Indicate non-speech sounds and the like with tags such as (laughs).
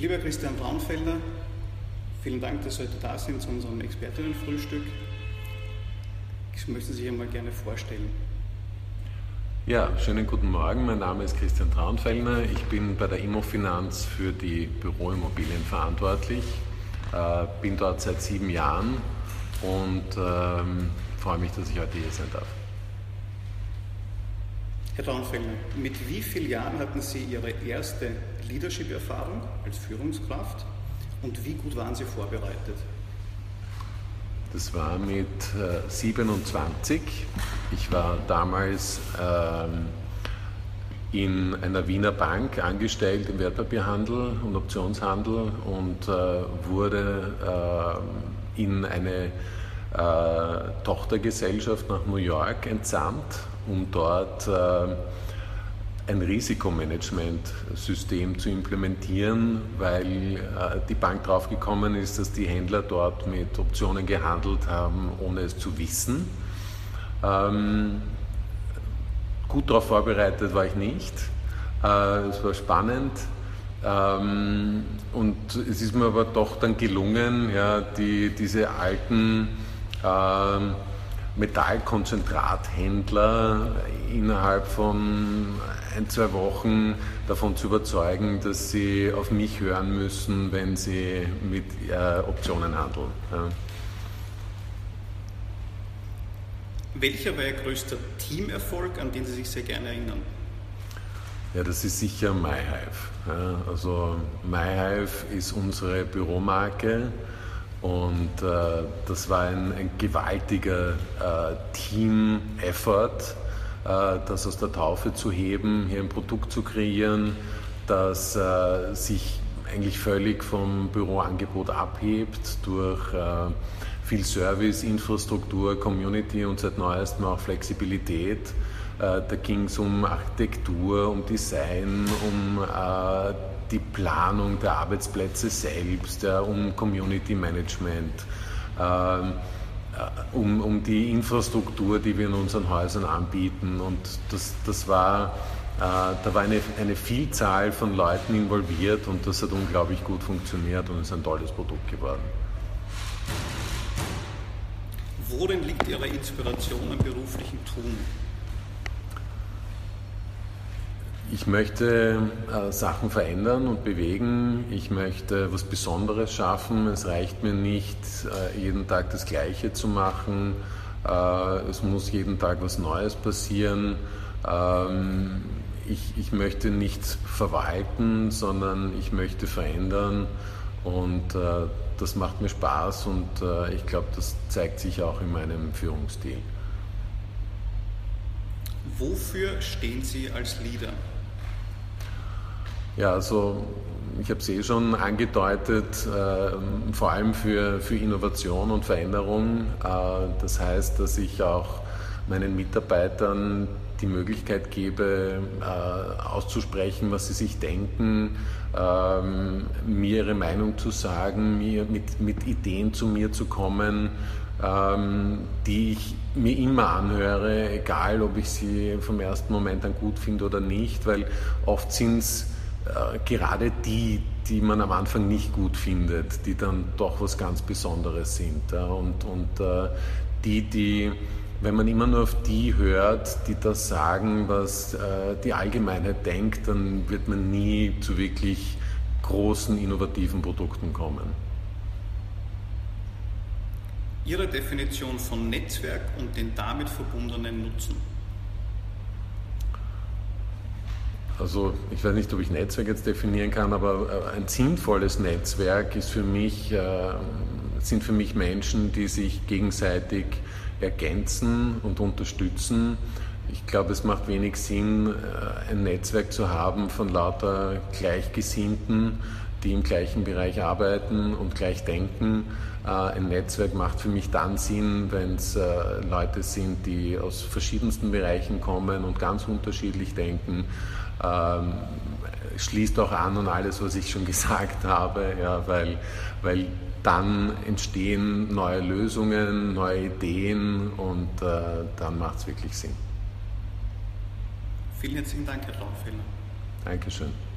Lieber Christian Braunfelder, vielen Dank, dass Sie heute da sind zu unserem Expertinnenfrühstück. Ich möchte Sie einmal gerne vorstellen. Ja, schönen guten Morgen. Mein Name ist Christian Traunfellner. Ich bin bei der Immofinanz für die Büroimmobilien verantwortlich. Äh, bin dort seit sieben Jahren und ähm, freue mich, dass ich heute hier sein darf. Herr Traunfellner, mit wie vielen Jahren hatten Sie Ihre erste Leadership-Erfahrung als Führungskraft und wie gut waren Sie vorbereitet? Das war mit äh, 27. Ich war damals ähm, in einer Wiener Bank angestellt im Wertpapierhandel und Optionshandel und äh, wurde äh, in eine äh, Tochtergesellschaft nach New York entsandt, um dort äh, ein Risikomanagementsystem zu implementieren, weil äh, die Bank draufgekommen ist, dass die Händler dort mit Optionen gehandelt haben, ohne es zu wissen. Ähm, gut darauf vorbereitet war ich nicht. Äh, es war spannend. Ähm, und es ist mir aber doch dann gelungen, ja, die, diese alten ähm, Metallkonzentrathändler innerhalb von ein, zwei Wochen davon zu überzeugen, dass sie auf mich hören müssen, wenn sie mit äh, Optionen handeln. Ja. Welcher war Ihr größter Teamerfolg, an den Sie sich sehr gerne erinnern? Ja, das ist sicher MyHive. Ja, also MyHive ist unsere Büromarke und äh, das war ein, ein gewaltiger äh, Team-Effort, äh, das aus der Taufe zu heben, hier ein Produkt zu kreieren, das äh, sich eigentlich völlig vom Büroangebot abhebt durch äh, viel Service, Infrastruktur, Community und seit neuestem auch Flexibilität. Äh, da ging es um Architektur, um Design, um die Planung der Arbeitsplätze selbst, ja, um Community Management, ähm, äh, um, um die Infrastruktur, die wir in unseren Häusern anbieten. Und das, das war, äh, da war eine, eine Vielzahl von Leuten involviert und das hat unglaublich gut funktioniert und ist ein tolles Produkt geworden. Worin liegt Ihre Inspiration am beruflichen Tun? Ich möchte äh, Sachen verändern und bewegen. Ich möchte was Besonderes schaffen. Es reicht mir nicht, äh, jeden Tag das Gleiche zu machen. Äh, es muss jeden Tag was Neues passieren. Ähm, ich, ich möchte nicht verwalten, sondern ich möchte verändern. Und äh, das macht mir Spaß und äh, ich glaube, das zeigt sich auch in meinem Führungsstil. Wofür stehen Sie als Leader? Ja, also ich habe es eh schon angedeutet, äh, vor allem für, für Innovation und Veränderung. Äh, das heißt, dass ich auch meinen Mitarbeitern die Möglichkeit gebe, äh, auszusprechen, was sie sich denken, ähm, mir ihre Meinung zu sagen, mir mit, mit Ideen zu mir zu kommen, ähm, die ich mir immer anhöre, egal ob ich sie vom ersten Moment an gut finde oder nicht, weil oft sind es äh, gerade die, die man am Anfang nicht gut findet, die dann doch was ganz Besonderes sind. Und, und äh, die, die, wenn man immer nur auf die hört, die das sagen, was äh, die Allgemeinheit denkt, dann wird man nie zu wirklich großen innovativen Produkten kommen. Ihre Definition von Netzwerk und den damit verbundenen Nutzen. Also ich weiß nicht, ob ich Netzwerk jetzt definieren kann, aber äh, ein sinnvolles Netzwerk ist für mich, äh, sind für mich Menschen, die sich gegenseitig ergänzen und unterstützen. Ich glaube, es macht wenig Sinn, äh, ein Netzwerk zu haben von lauter Gleichgesinnten, die im gleichen Bereich arbeiten und gleich denken. Ein Netzwerk macht für mich dann Sinn, wenn es Leute sind, die aus verschiedensten Bereichen kommen und ganz unterschiedlich denken ähm, schließt auch an an alles, was ich schon (laughs) gesagt habe, ja, weil, weil dann entstehen neue Lösungen, neue Ideen und äh, dann macht es wirklich Sinn. Vielen herzlichen Dank, Herr Traumfehler. Dankeschön.